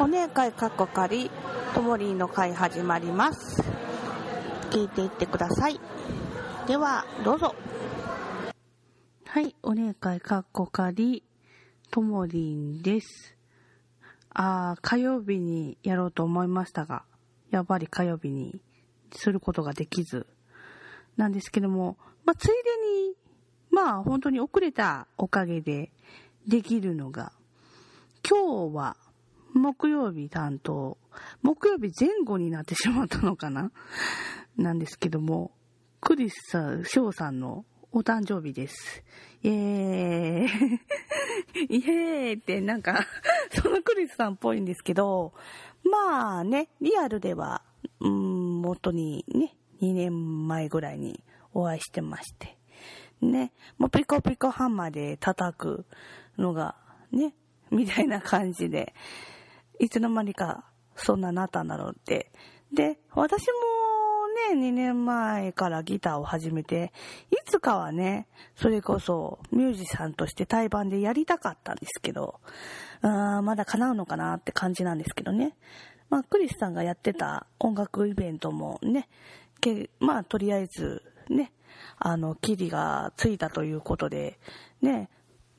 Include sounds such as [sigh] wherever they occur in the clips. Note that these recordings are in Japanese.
お姉会かっこかりともりんの会始まります。聞いていってください。ではどうぞ。はいお姉会かっこかりともりんです。あー火曜日にやろうと思いましたがやっぱり火曜日にすることができず。なんですけども、まあ、ついでにまあ本当に遅れたおかげでできるのが今日は木曜日担当、木曜日前後になってしまったのかな？なんですけども、クリスさん、翔さんのお誕生日です。イエーイ [laughs] イエーイってなんかそのクリスさんっぽいんですけど、まあね、リアルでは、うん、元にね、2年前ぐらいにお会いしてまして。ね、もうピコピコハンマーで叩くのがね、みたいな感じで、いつの間にかそんななったんだろうって。で、私もね、2年前からギターを始めて、いつかはね、それこそミュージシャンとして対バンでやりたかったんですけど、あまだ叶うのかなって感じなんですけどね。まあ、クリスさんがやってた音楽イベントもね、けまあ、とりあえずね、あの、キリがついたということで、ね、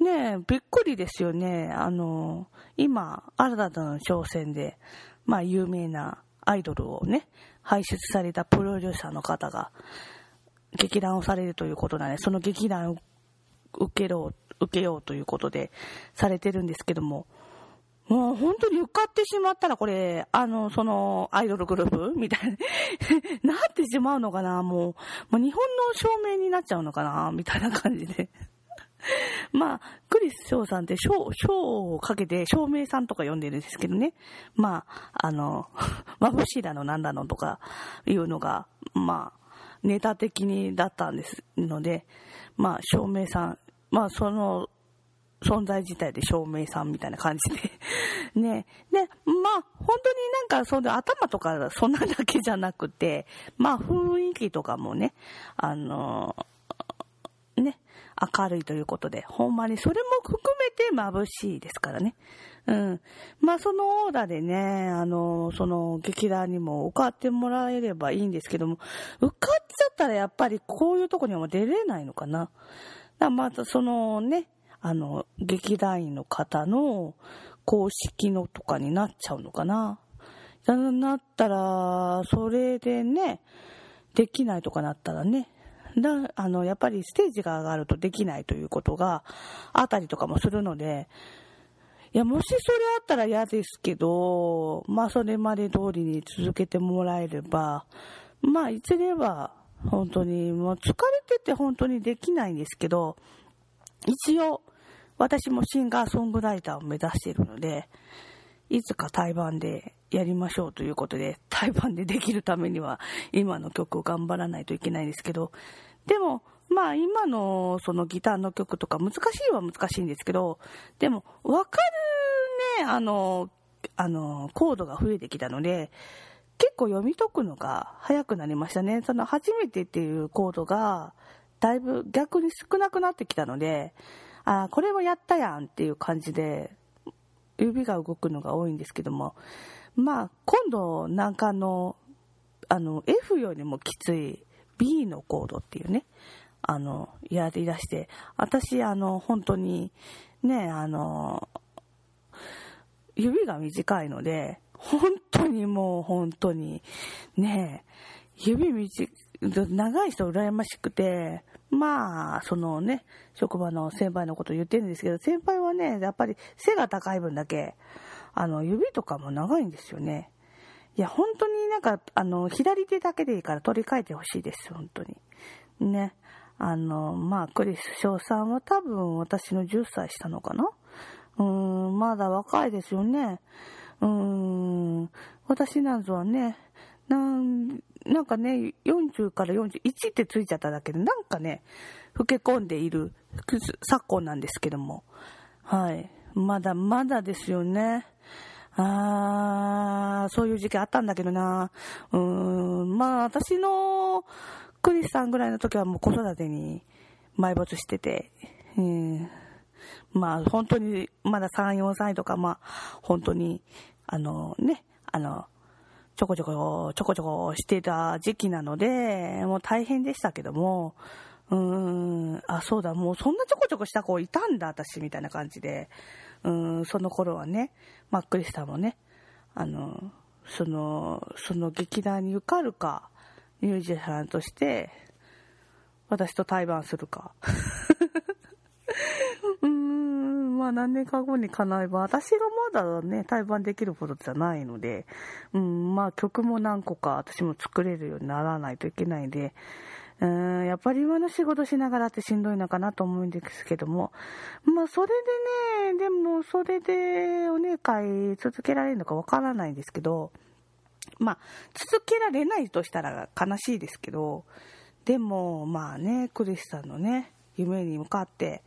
ねえ、びっくりですよね。あの、今、新たな挑戦で、まあ、有名なアイドルをね、輩出されたプロデューサーの方が、劇団をされるということなので、その劇団を受けろ、受けようということで、されてるんですけども、もう本当に受かってしまったら、これ、あの、その、アイドルグループみたいな、[laughs] なってしまうのかなもう、もう日本の証明になっちゃうのかなみたいな感じで。[laughs] まあ、クリス翔さんって賞、賞をかけて照明さんとか呼んでるんですけどね。まあ、あの、[laughs] 眩しいだのなんだのとかいうのが、まあ、ネタ的にだったんですので、まあ、照明さん、まあ、その、存在自体で照明さんみたいな感じで [laughs] ね。で、まあ、本当になんか、その頭とかそんなだけじゃなくて、まあ、雰囲気とかもね、あの、ね、明るいということで、ほんまにそれも含めて眩しいですからね。うん。まあそのオーダーでね、あの、その劇団にも受かってもらえればいいんですけども、受かっちゃったらやっぱりこういうとこには出れないのかな。だまたそのね、あの、劇団員の方の公式のとかになっちゃうのかな。なったら、それでね、できないとかなったらね、だあのやっぱりステージが上がるとできないということがあったりとかもするので、いや、もしそれあったら嫌ですけど、まあそれまで通りに続けてもらえれば、まあいずれは本当にもう疲れてて本当にできないんですけど、一応私もシンガーソングライターを目指しているので、いつか対バンでやりましょうということで、対バンでできるためには今の曲を頑張らないといけないんですけど、でも、まあ今のそのギターの曲とか難しいは難しいんですけど、でもわかるね、あの、あの、コードが増えてきたので、結構読み解くのが早くなりましたね。その初めてっていうコードが、だいぶ逆に少なくなってきたので、あこれもやったやんっていう感じで、指が動くのが多いんですけども、まあ、今度なんかの、あの、F よりもきつい B のコードっていうね、あの、やり出して、私、あの、本当に、ね、あの、指が短いので、本当にもう本当に、ね、指短長い人羨ましくて、まあ、そのね、職場の先輩のこと言ってるんですけど、先輩はね、やっぱり背が高い分だけ、あの、指とかも長いんですよね。いや、本当になんか、あの、左手だけでいいから取り替えてほしいです、本当に。ね。あの、まあ、クリス翔さんは多分私の10歳下のかなうーん、まだ若いですよね。うーん、私なんぞはね、なんなんかね、40から41ってついちゃっただけで、なんかね、老け込んでいる昨今なんですけども。はい。まだまだですよね。あー、そういう時期あったんだけどな。うーん、まあ私のクリスさんぐらいの時はもう子育てに埋没してて、うん、まあ本当にまだ3、4歳とか、まあ本当にあのね、あの、ちょこちょこ、ちょこちょこしてた時期なので、もう大変でしたけども、うーん、あ、そうだ、もうそんなちょこちょこした子いたんだ、私、みたいな感じで、うん、その頃はね、マックリスターもね、あの、その、その劇団に受かるか、ミュージシャンとして、私と対バンするか。[laughs] うーん、まあ何年か後に叶えば、私がまだね、対バンできるほどじゃないので、うん、まあ曲も何個か私も作れるようにならないといけないんで、うん、やっぱり今の仕事しながらってしんどいのかなと思うんですけども、まあそれでね、でもそれでお姉会続けられるのかわからないんですけど、まあ続けられないとしたら悲しいですけど、でもまあね、クリスさんのね、夢に向かって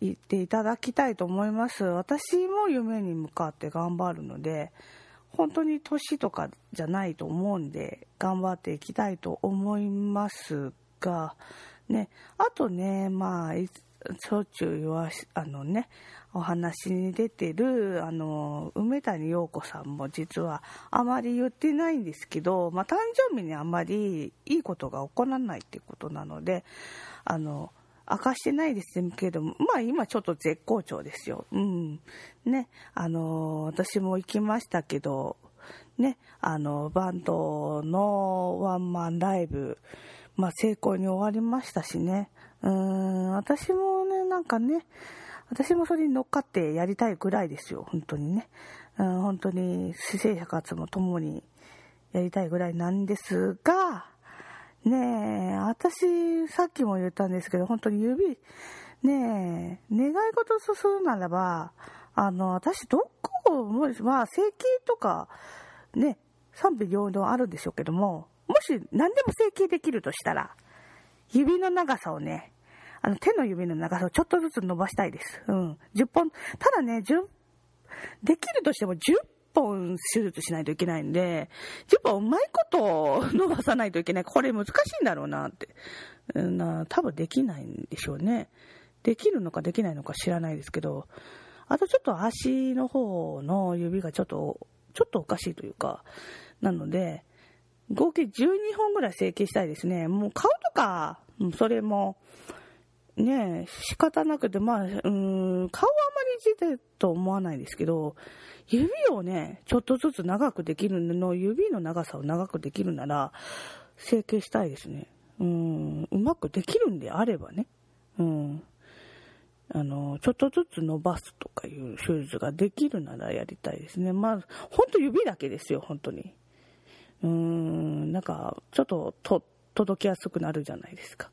行っていただきたいと思います。私も夢に向かって頑張るので、本当に年とかじゃないと思うんで、頑張っていきたいと思いますが、ね、あとね、まあ、しょっちゅう言わし、あのね、お話に出てる、あの、梅谷陽子さんも実はあまり言ってないんですけど、まあ、誕生日にあまりいいことが起こらないってことなので、あの、明かしてないですけども、まあ今ちょっと絶好調ですよ。うん。ね、あの、私も行きましたけど、ね、あの、バンドのワンマンライブ、まあ成功に終わりましたしね。うん、私もね、なんかね、私もそれに乗っかってやりたいぐらいですよ、本当にね。うん、本当に、私生活も共にやりたいぐらいなんですが、ねえ、私、さっきも言ったんですけど、本当に指、ねえ、願い事するならば、あの、私、どこも、まあ、整形とか、ね、賛否両論あるんでしょうけども、もし何でも整形できるとしたら、指の長さをね、あの、手の指の長さをちょっとずつ伸ばしたいです。うん。10本、ただね、10、できるとしても10本手術しないといけないんで、10本うまいこと伸ばさないといけない。これ難しいんだろうなって。な多分できないんでしょうね。できるのかできないのか知らないですけど、あとちょっと足の方の指がちょっと、ちょっとおかしいというか、なので、合計12本ぐらい整形したいですね。もう顔とか、それも、ね仕方なくて、まあ、うん、顔はあまり自体と思わないですけど、指をね、ちょっとずつ長くできるの、指の長さを長くできるなら、整形したいですね。うん、うまくできるんであればね。うん。あの、ちょっとずつ伸ばすとかいう手術ができるならやりたいですね。まあ、ほんと指だけですよ、本当に。うーん、なんか、ちょっとと届きやすくなるじゃないですか。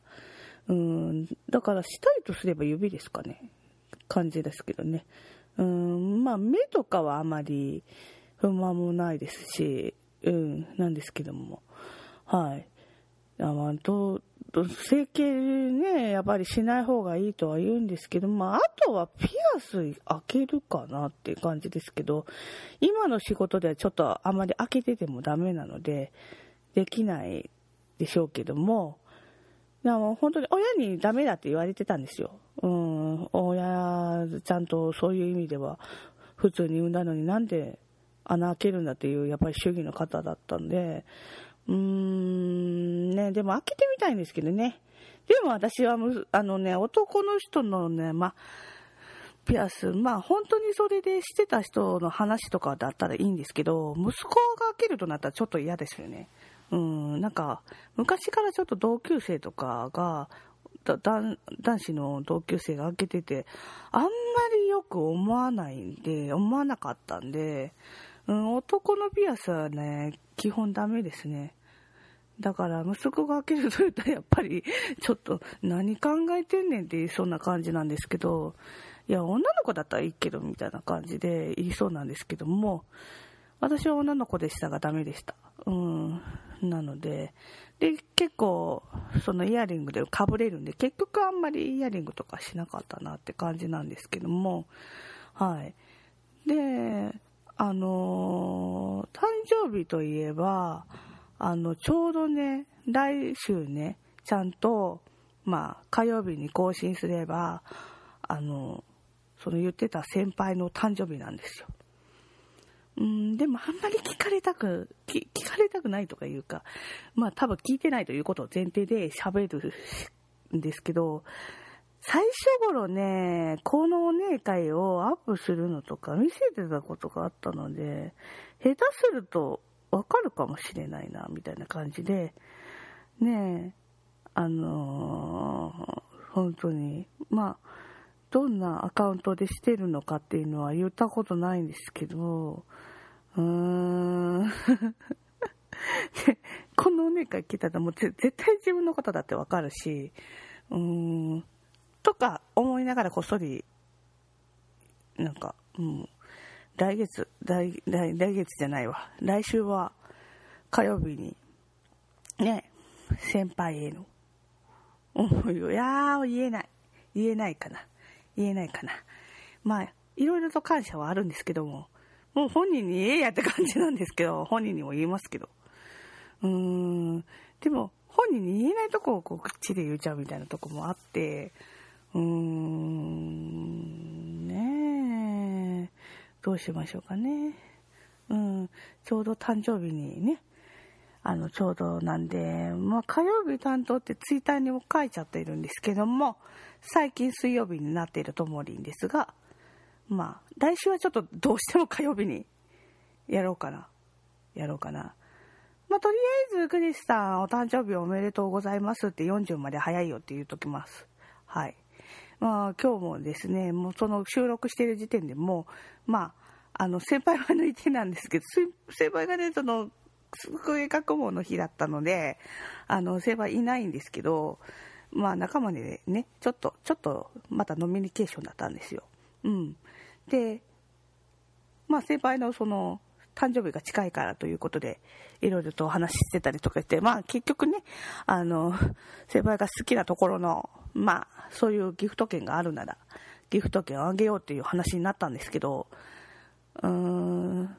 うん、だからしたいとすれば指ですかね。感じですけどね。うん、まあ目とかはあまり不満もないですし、うん、なんですけども。はい。あまあ、と、整形ね、やっぱりしない方がいいとは言うんですけど、まあ、あとはピアス開けるかなっていう感じですけど、今の仕事ではちょっとあまり開けててもダメなので、できないでしょうけども、でも本当に親にダメだって言われてたんですよ。うん、親、ちゃんとそういう意味では普通に産んだのになんで穴開けるんだっていうやっぱり主義の方だったんで、うーん、ね、でも開けてみたいんですけどね。でも私はむ、あのね、男の人のね、まピアス、まあ本当にそれでしてた人の話とかだったらいいんですけど、息子が開けるとなったらちょっと嫌ですよね。うん、なんか、昔からちょっと同級生とかが、男子の同級生が開けてて、あんまりよく思わないんで、思わなかったんで、うん、男のピアスはね、基本ダメですね。だから、息子が開けると言ったらやっぱり、ちょっと何考えてんねんって言いそうな感じなんですけど、いや、女の子だったらいいけど、みたいな感じで言いそうなんですけども、私は女の子でしたがダメでした。うん。なので、で、結構、そのイヤリングでかぶれるんで、結局あんまりイヤリングとかしなかったなって感じなんですけども、はい。で、あのー、誕生日といえば、あの、ちょうどね、来週ね、ちゃんと、まあ、火曜日に更新すれば、あの、その言ってた先輩の誕生日なんですよ。うーでもあんまり聞かれたく、聞かれたくないとかいうか、まあ多分聞いてないということを前提で喋るんですけど、最初頃ね、このお姉会をアップするのとか見せてたことがあったので、下手するとわかるかもしれないな、みたいな感じで、ねあのー、本当に、まあ、どんなアカウントでしてるのかっていうのは言ったことないんですけど、うーん [laughs] このお姉会聞いたらもう絶対自分のことだってわかるし、うーん、とか思いながらこっそり、なんか、うん、来月、来、来、来月じゃないわ。来週は火曜日に、ね、先輩への思いを、いやー、言えない。言えないかな。言えないかな。まあ、いろいろと感謝はあるんですけども、もう本人に言えやって感じなんですけど、本人にも言いますけど。うーん、でも、本人に言えないとこをこう口で言っちゃうみたいなとこもあって、うーん、ねえ、どうしましょうかね。うん、ちょうど誕生日にね、あの、ちょうどなんで、まあ、火曜日担当ってツイッターにも書いちゃってるんですけども、最近水曜日になっているともりんですが、まあ、来週はちょっとどうしても火曜日にやろうかな。やろうかな。まあ、とりあえず、クリスさん、お誕生日おめでとうございますって40まで早いよって言うときます。はい。まあ、今日もですね、もうその収録してる時点でもう、まあ、あの、先輩は抜いてなんですけど、先輩がね、その、机学問の日だったので、あの、先輩いないんですけど、まあ仲間でね、ちょっと、ちょっとまたノミニケーションだったんですよ。うん。で、まあ先輩のその、誕生日が近いからということで、いろいろとお話ししてたりとかして、まあ結局ね、あの、先輩が好きなところの、まあそういうギフト券があるなら、ギフト券をあげようっていう話になったんですけど、うーん、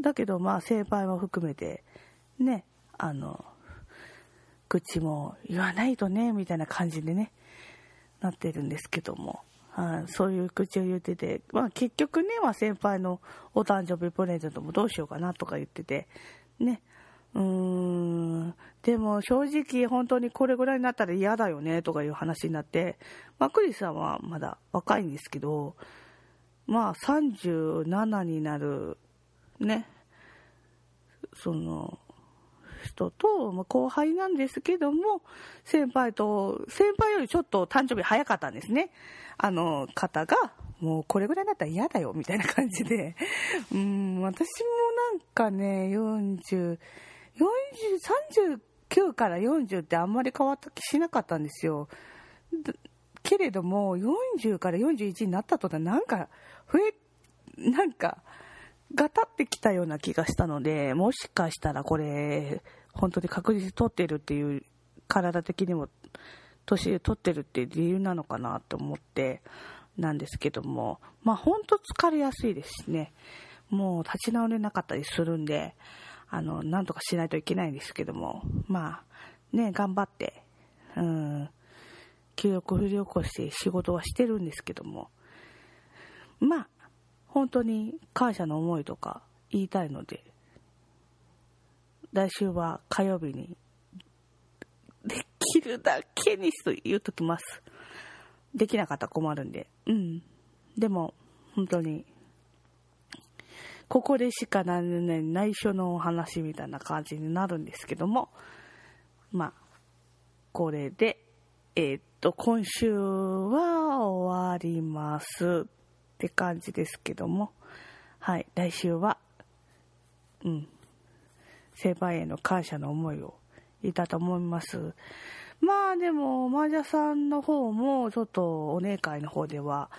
だけどまあ先輩も含めて、ね、あの、口も言わないとね、みたいな感じでね、なってるんですけども。はい、そういう口を言ってて、まあ結局ね、まあ、先輩のお誕生日プレゼントもどうしようかなとか言ってて、ね、うーん、でも正直本当にこれぐらいになったら嫌だよねとかいう話になって、まあクリスさんはまだ若いんですけど、まあ37になる、ね、その、人と、まあ、後輩なんですけども、先輩と、先輩よりちょっと誕生日早かったんですね。あの方が、もうこれぐらいだったら嫌だよ、みたいな感じで。[laughs] うん、私もなんかね、40、40、39から40ってあんまり変わった気しなかったんですよ。けれども、40から41になった途端、なんか、増え、なんか、がたってきたような気がしたので、もしかしたらこれ、本当に確実に取ってるっていう、体的にも、年で取ってるっていう理由なのかなと思って、なんですけども、まあ本当疲れやすいですしね、もう立ち直れなかったりするんで、あの、なんとかしないといけないんですけども、まあ、ね、頑張って、うん、記憶振り起こして仕事はしてるんですけども、まあ、本当に感謝の思いとか言いたいので、来週は火曜日に、できるだけにと言うときます。できなかったら困るんで。うん。でも、本当に、ここでしかなね、内緒のお話みたいな感じになるんですけども、まあ、これで、えー、っと、今週は終わりますって感じですけども、はい、来週は、うん、先輩への感謝の思いをいたと思います。まあでも、マージャさんの方も、ちょっとお姉会の方では、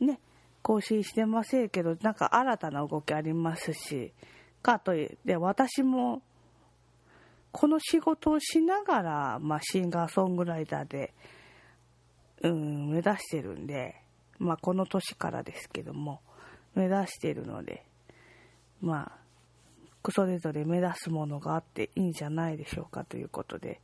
ね、更新してませんけど、なんか新たな動きありますし、かといって、私も、この仕事をしながら、まあ、シンガーソングライターで、うん、目指してるんで、まあ、この年からですけども、目指しているので、まあ、それぞれ目指すものがあっていいんじゃないでしょうかということで、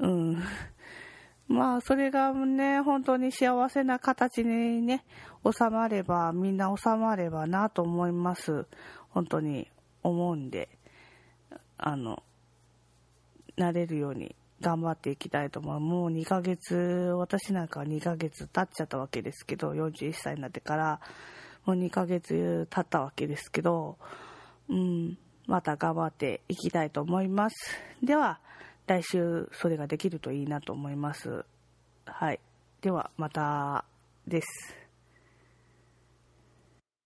うん。[laughs] まあ、それがね、本当に幸せな形にね、収まれば、みんな収まればなと思います。本当に。思うんで、あの、なれるように頑張っていきたいと思う。もう2ヶ月、私なんかは2ヶ月経っちゃったわけですけど、41歳になってから、もう2ヶ月経ったわけですけど、うん、また頑張っていきたいと思います。では、来週それができるといいなと思います。はい。では、またです。